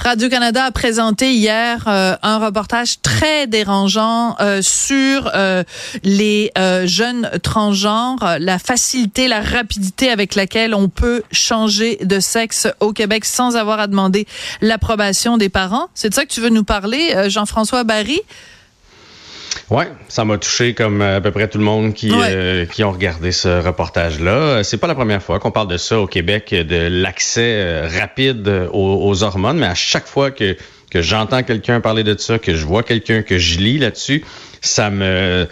Radio-Canada a présenté hier euh, un reportage très dérangeant euh, sur euh, les jeunes transgenres, la facilité, la rapidité avec laquelle on peut changer de sexe au Québec sans avoir à demander l'approbation des parents. C'est de ça que tu veux nous parler, Jean-François Barry? Oui, ça m'a touché comme à peu près tout le monde qui, euh, qui ont regardé ce reportage-là. C'est pas la première fois qu'on parle de ça au Québec, de l'accès euh, rapide aux, hormones, mais à chaque fois que, que j'entends quelqu'un parler de ça, que je vois quelqu'un, que je lis là-dessus, ça me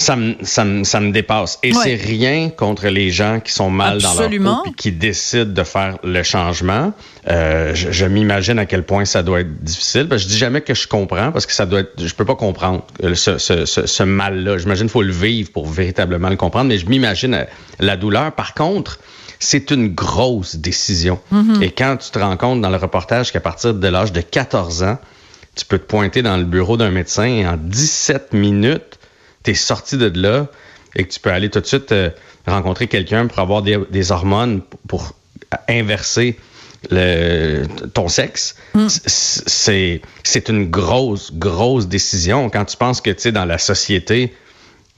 ça me, ça me, ça me dépasse. Et c'est rien contre les gens qui sont mal dans leur peau et qui décident de faire le changement. Euh, je, je m'imagine à quel point ça doit être difficile. Parce que je dis jamais que je comprends parce que ça doit être, je peux pas comprendre ce, ce, ce, ce mal-là. J'imagine qu'il faut le vivre pour véritablement le comprendre, mais je m'imagine euh, la douleur. Par contre, c'est une grosse décision. Mm-hmm. Et quand tu te rends compte dans le reportage qu'à partir de l'âge de 14 ans, tu peux te pointer dans le bureau d'un médecin et en 17 minutes, tu es sorti de là et que tu peux aller tout de suite euh, rencontrer quelqu'un pour avoir des, hormones pour inverser le, ton sexe, mm. c'est c'est une grosse, grosse décision. Quand tu penses que, tu sais, dans la société,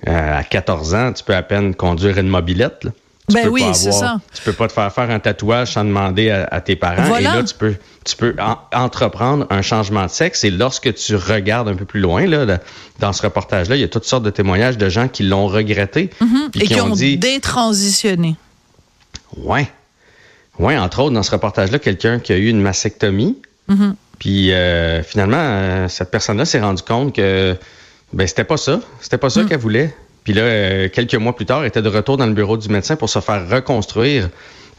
euh, à 14 ans, tu peux à peine conduire une mobilette. Ben oui, c'est ça. Tu peux pas te faire faire un tatouage sans demander à, tes parents. Et là, tu peux, tu peux entreprendre un changement de sexe. Et lorsque tu regardes un peu plus loin, là, dans ce reportage-là, il y a toutes sortes de témoignages de gens qui l'ont regretté. Mm-hmm. et qui, ont, dit, détransitionné. Ouais. Ouais, entre autres, dans ce reportage-là, quelqu'un qui a eu une mastectomie. Mm-hmm. Puis euh, finalement, euh, cette personne-là s'est rendu compte que ben c'était pas ça. C'était pas ça mm. qu'elle voulait. Puis là, euh, quelques mois plus tard, était de retour dans le bureau du médecin pour se faire reconstruire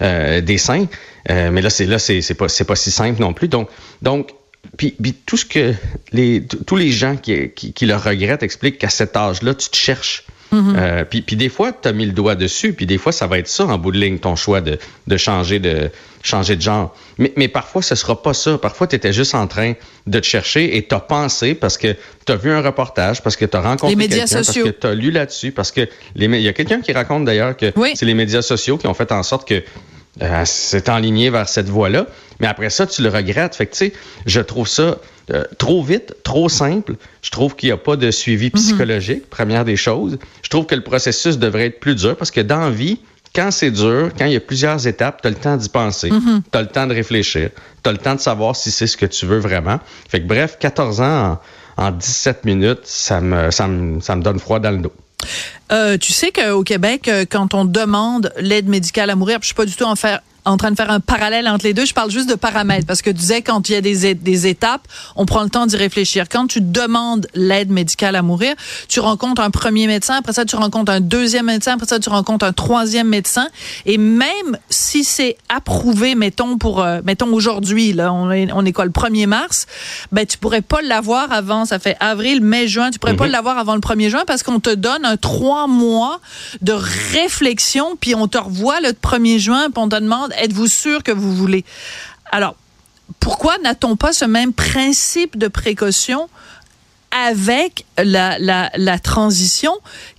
euh, des seins. Euh, mais là, c'est là, c'est, pas c'est pas si simple non plus. Donc, donc puis, tout ce que les tous les gens qui, qui, qui le regrettent expliquent qu'à cet âge-là, tu te cherches. Mm-hmm. Euh, puis, puis, des fois, tu as mis le doigt dessus, puis des fois, ça va être ça en bout de ligne, ton choix de, de changer de changer de genre. Mais, mais parfois, ce sera pas ça. Parfois, tu étais juste en train de te chercher et tu as pensé parce que tu as vu un reportage, parce que tu as rencontré quelqu'un, parce que tu as lu là-dessus, parce que les, il y a quelqu'un qui raconte d'ailleurs que c'est les médias sociaux qui ont fait en sorte que euh, c'est enligné vers cette voie-là. Mais après ça, tu le regrettes. Fait que, tu sais, je trouve ça euh, trop vite, trop simple. Je trouve qu'il n'y a pas de suivi mhm. psychologique, première des choses. Je trouve que le processus devrait être plus dur parce que dans la vie, quand c'est dur, quand il y a plusieurs étapes, tu as le temps d'y penser, mhm. tu as le temps de réfléchir, tu as le temps de savoir si c'est ce que tu veux vraiment. Fait que bref, 14 ans en, 17 minutes, ça me, ça, me, ça me donne froid dans le dos. Euh, tu sais qu'au Québec, euh, quand on demande l'aide médicale à mourir, je suis pas du tout en faire en train de faire un parallèle entre les deux. Je parle juste de paramètres parce que tu disais quand il y a des, des étapes, on prend le temps d'y réfléchir. Quand tu demandes l'aide médicale à mourir, tu rencontres un premier médecin, après ça tu rencontres un deuxième médecin, après ça tu rencontres un troisième médecin et même si c'est approuvé, mettons pour euh, mettons aujourd'hui là, on est, on est quoi le 1er mars, ben tu pourrais pas l'avoir avant, ça fait avril, mai, juin, tu pourrais pas mhm. l'avoir avant le 1er juin parce qu'on te donne un trois mois de réflexion puis on te revoit le 1er juin puis on te demande êtes-vous sûr que vous voulez? Alors, pourquoi n'a-t-on pas ce même principe de précaution avec la, la, transition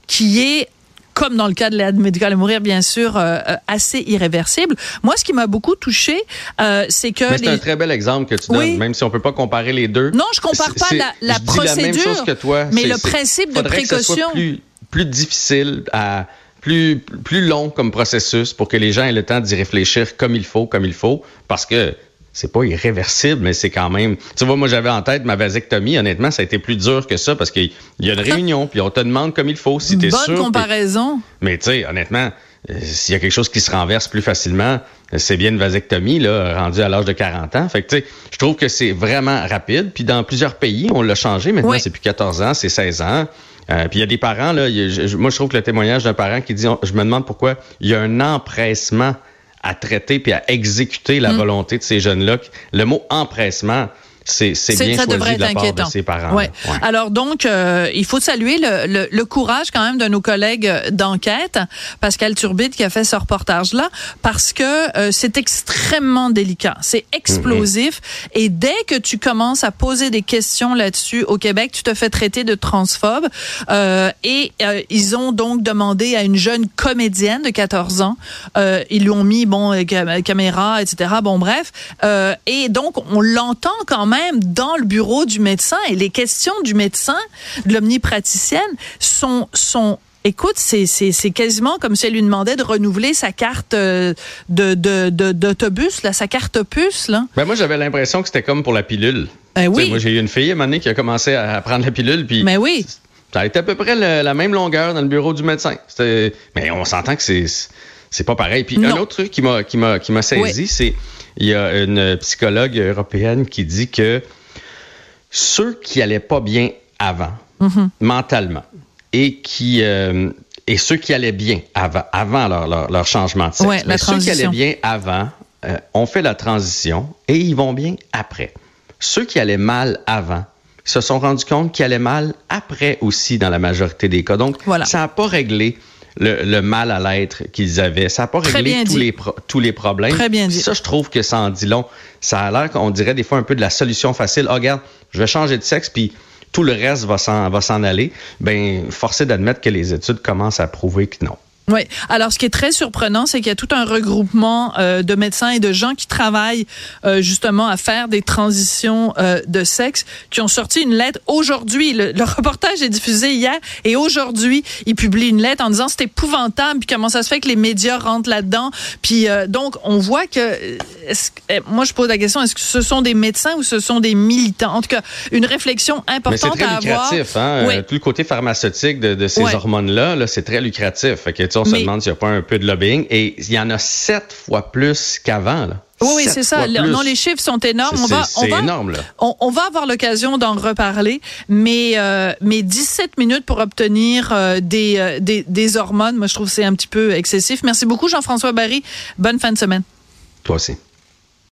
qui est comme dans le cas de l'aide médicale à mourir, bien sûr, euh, euh, assez irréversible? Moi, ce qui m'a beaucoup touché, euh, c'est que... c'est un très bel exemple que tu donnes, même si on peut pas comparer les deux. Non, je compare pas la, la procédure, la même chose que toi. mais le principe de précaution... plus, plus difficile à plus, plus long comme processus pour que les gens aient le temps d'y réfléchir comme il faut, comme il faut, parce que c'est pas irréversible, mais c'est quand même. Tu vois, moi, j'avais en tête ma vasectomie. Honnêtement, ça a été plus dur que ça parce qu'il y a une réunion, puis on te demande comme il faut si t'es sûr. Bonne comparaison. Mais tu sais, honnêtement, euh, s'il y a quelque chose qui se renverse plus facilement, c'est bien une vasectomie, là, rendue à l'âge de 40 ans. Fait que, tu sais, je trouve que c'est vraiment rapide. Puis dans plusieurs pays, on l'a changé. Maintenant, c'est plus 14 ans, c'est 16 ans. Euh, puis il y a des parents, là, moi je trouve que le témoignage d'un parent qui dit, je me demande pourquoi il y a un empressement à traiter puis à exécuter la mm. volonté de ces jeunes-là. Le mot empressement, c'est bien ça devrait être inquiétant. ses parents. Ouais. Alors donc, euh, il faut saluer le, le, courage quand même de nos collègues d'enquête, Pascal Turbide qui a fait ce reportage-là, parce que euh, c'est extrêmement délicat, c'est explosif, mm-hmm. et dès que tu commences à poser des questions là-dessus au Québec, tu te fais traiter de transphobe. Euh, et ils ont donc demandé à une jeune comédienne de 14 ans, ils lui ont mis bon caméra, etc. Bon bref, et donc on l'entend quand même même dans le bureau du médecin et les questions du médecin, de l'omnipraticienne, sont, sont Écoute, c'est, c'est, c'est quasiment comme si elle lui demandait de renouveler sa carte euh, de, de, d'autobus, là, sa carte puce. Là. Ben moi, j'avais l'impression que c'était comme pour la pilule. Ben oui. moi, j'ai eu une fille à un moment donné qui a commencé à prendre la pilule. Puis Mais ben oui. Ça a été à peu près la même longueur dans le bureau du médecin. Mais on s'entend que c'est, c'est pas pareil. Puis un autre truc qui m'a, qui m'a, qui m'a saisi, c'est il y a une psychologue européenne qui dit que ceux qui allaient pas bien avant, mhm. mentalement, et qui euh, et ceux qui allaient bien avant, avant leur, leur, changement de sexe, mais ceux qui allaient bien avant euh, ont fait la transition et ils vont bien après. Ceux qui allaient mal avant se sont rendus compte qu'ils allaient mal après aussi dans la majorité des cas. Donc, ça n'a pas réglé le, mal à l'être qu'ils avaient. Ça n'a pas réglé tous les, tous les problèmes. Très bien dit. Ça, je trouve que ça en dit long. Ça a l'air qu'on dirait des fois un peu de la solution facile. Oh, regarde, je vais changer de sexe, puis tout le reste va s'en aller. Ben, forcé d'admettre que les études commencent à prouver que non. Oui. Alors, ce qui est très surprenant, c'est qu'il y a tout un regroupement euh, de médecins et de gens qui travaillent euh, justement à faire des transitions euh, de sexe, qui ont sorti une lettre aujourd'hui. Le, reportage est diffusé hier et aujourd'hui, ils publient une lettre en disant c'est épouvantable. Puis comment ça se fait que les médias rentrent là-dedans Puis donc, on voit que eh, moi, je pose la question est-ce que ce sont des médecins ou ce sont des militants? En tout cas, une réflexion importante très à lucratif, avoir. Hein? Tout le côté pharmaceutique de, de ces hormones-là, -là, c'est très lucratif. Fait que, on se demande s'il n'y a pas un peu de lobbying. Et il y en a sept fois plus qu'avant. Oui, c'est ça. Non, les chiffres sont énormes. C'est énorme. Là. On, va avoir l'occasion d'en reparler, mais, euh, mais 17 minutes pour obtenir euh, des, euh, des, des, hormones, moi, je trouve que c'est un petit peu excessif. Merci beaucoup, Jean-François Barry. Bonne fin de semaine. Toi aussi.